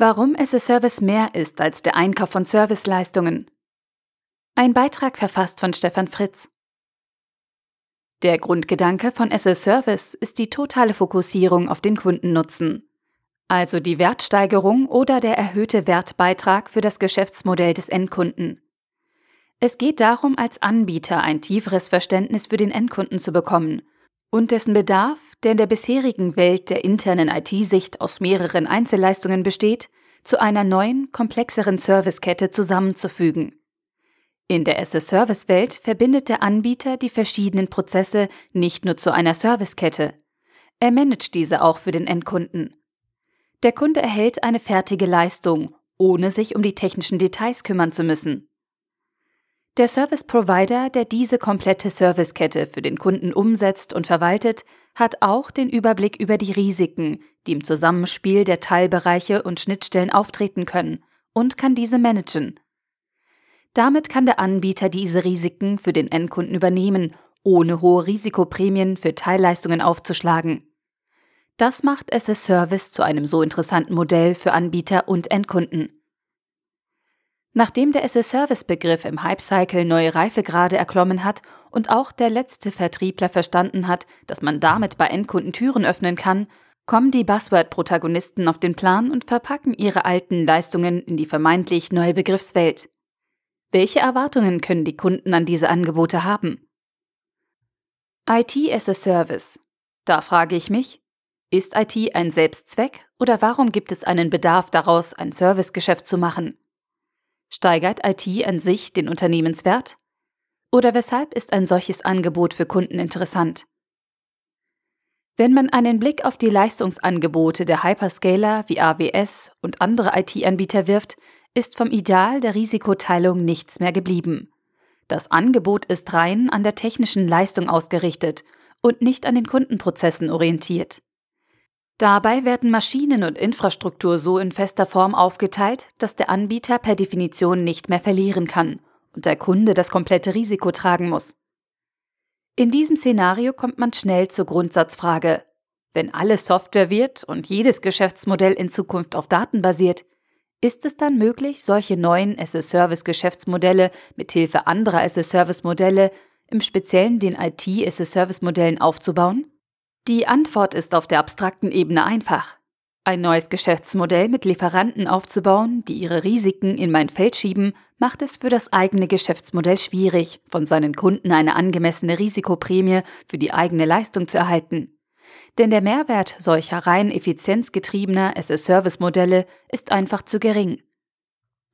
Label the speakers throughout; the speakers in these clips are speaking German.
Speaker 1: Warum as a Service mehr ist als der Einkauf von Serviceleistungen. Ein Beitrag verfasst von Stefan Fritz. Der Grundgedanke von as a Service ist die totale Fokussierung auf den Kundennutzen, also die Wertsteigerung oder der erhöhte Wertbeitrag für das Geschäftsmodell des Endkunden. Es geht darum, als Anbieter ein tieferes Verständnis für den Endkunden zu bekommen und dessen Bedarf, der in der bisherigen Welt der internen IT-Sicht aus mehreren Einzelleistungen besteht, zu einer neuen, komplexeren Servicekette zusammenzufügen. In der SS-Service-Welt verbindet der Anbieter die verschiedenen Prozesse nicht nur zu einer Servicekette. Er managt diese auch für den Endkunden. Der Kunde erhält eine fertige Leistung, ohne sich um die technischen Details kümmern zu müssen. Der Service Provider, der diese komplette Servicekette für den Kunden umsetzt und verwaltet, hat auch den Überblick über die Risiken, die im Zusammenspiel der Teilbereiche und Schnittstellen auftreten können, und kann diese managen. Damit kann der Anbieter diese Risiken für den Endkunden übernehmen, ohne hohe Risikoprämien für Teilleistungen aufzuschlagen. Das macht es Service zu einem so interessanten Modell für Anbieter und Endkunden. Nachdem der SS-Service-Begriff im Hype-Cycle neue Reifegrade erklommen hat und auch der letzte Vertriebler verstanden hat, dass man damit bei Endkunden Türen öffnen kann, kommen die Buzzword-Protagonisten auf den Plan und verpacken ihre alten Leistungen in die vermeintlich neue Begriffswelt. Welche Erwartungen können die Kunden an diese Angebote haben? IT as a Service. Da frage ich mich, ist IT ein Selbstzweck oder warum gibt es einen Bedarf daraus, ein Servicegeschäft zu machen? Steigert IT an sich den Unternehmenswert? Oder weshalb ist ein solches Angebot für Kunden interessant? Wenn man einen Blick auf die Leistungsangebote der Hyperscaler wie AWS und andere IT-Anbieter wirft, ist vom Ideal der Risikoteilung nichts mehr geblieben. Das Angebot ist rein an der technischen Leistung ausgerichtet und nicht an den Kundenprozessen orientiert. Dabei werden Maschinen und Infrastruktur so in fester Form aufgeteilt, dass der Anbieter per Definition nicht mehr verlieren kann und der Kunde das komplette Risiko tragen muss. In diesem Szenario kommt man schnell zur Grundsatzfrage. Wenn alles Software wird und jedes Geschäftsmodell in Zukunft auf Daten basiert, ist es dann möglich, solche neuen as-a-Service-Geschäftsmodelle mithilfe anderer as-a-Service-Modelle, im Speziellen den IT-as-a-Service-Modellen aufzubauen? Die Antwort ist auf der abstrakten Ebene einfach. Ein neues Geschäftsmodell mit Lieferanten aufzubauen, die ihre Risiken in mein Feld schieben, macht es für das eigene Geschäftsmodell schwierig, von seinen Kunden eine angemessene Risikoprämie für die eigene Leistung zu erhalten. Denn der Mehrwert solcher rein effizienzgetriebener SS-Service-Modelle ist einfach zu gering.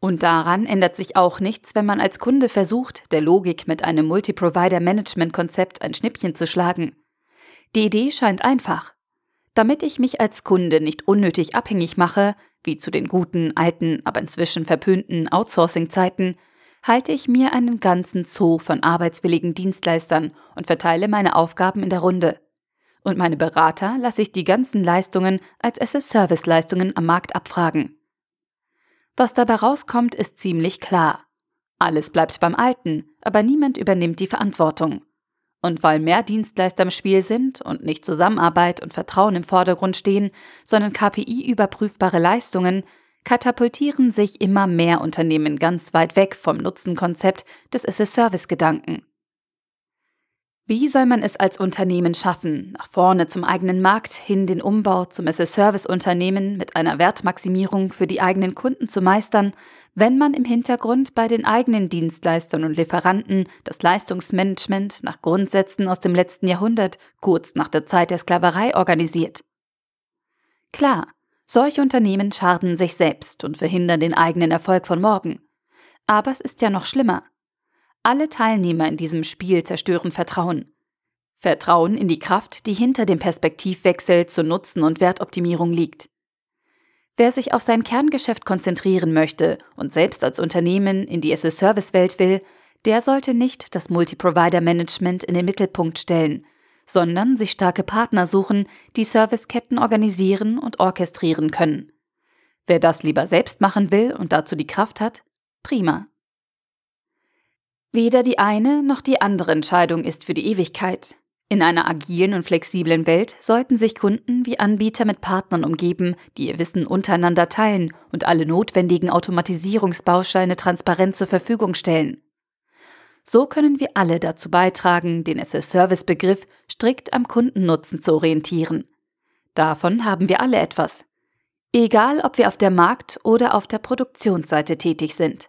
Speaker 1: Und daran ändert sich auch nichts, wenn man als Kunde versucht, der Logik mit einem Multi-Provider-Management-Konzept ein Schnippchen zu schlagen. Die Idee scheint einfach. Damit ich mich als Kunde nicht unnötig abhängig mache, wie zu den guten, alten, aber inzwischen verpönten Outsourcing-Zeiten, halte ich mir einen ganzen Zoo von arbeitswilligen Dienstleistern und verteile meine Aufgaben in der Runde. Und meine Berater lasse ich die ganzen Leistungen als SS-Service-Leistungen am Markt abfragen. Was dabei rauskommt, ist ziemlich klar. Alles bleibt beim Alten, aber niemand übernimmt die Verantwortung. Und weil mehr Dienstleister im Spiel sind und nicht Zusammenarbeit und Vertrauen im Vordergrund stehen, sondern KPI-überprüfbare Leistungen, katapultieren sich immer mehr Unternehmen ganz weit weg vom Nutzenkonzept des SS-Service-Gedanken. Wie soll man es als Unternehmen schaffen, nach vorne zum eigenen Markt hin den Umbau zum SS-Service-Unternehmen mit einer Wertmaximierung für die eigenen Kunden zu meistern, wenn man im Hintergrund bei den eigenen Dienstleistern und Lieferanten das Leistungsmanagement nach Grundsätzen aus dem letzten Jahrhundert, kurz nach der Zeit der Sklaverei, organisiert? Klar, solche Unternehmen schaden sich selbst und verhindern den eigenen Erfolg von morgen. Aber es ist ja noch schlimmer. Alle Teilnehmer in diesem Spiel zerstören Vertrauen. Vertrauen in die Kraft, die hinter dem Perspektivwechsel zur Nutzen- und Wertoptimierung liegt. Wer sich auf sein Kerngeschäft konzentrieren möchte und selbst als Unternehmen in die SS-Service-Welt will, der sollte nicht das Multi-Provider-Management in den Mittelpunkt stellen, sondern sich starke Partner suchen, die Serviceketten organisieren und orchestrieren können. Wer das lieber selbst machen will und dazu die Kraft hat, prima. Weder die eine noch die andere Entscheidung ist für die Ewigkeit. In einer agilen und flexiblen Welt sollten sich Kunden wie Anbieter mit Partnern umgeben, die ihr Wissen untereinander teilen und alle notwendigen Automatisierungsbausteine transparent zur Verfügung stellen. So können wir alle dazu beitragen, den SS-Service-Begriff strikt am Kundennutzen zu orientieren. Davon haben wir alle etwas. Egal, ob wir auf der Markt- oder auf der Produktionsseite tätig sind.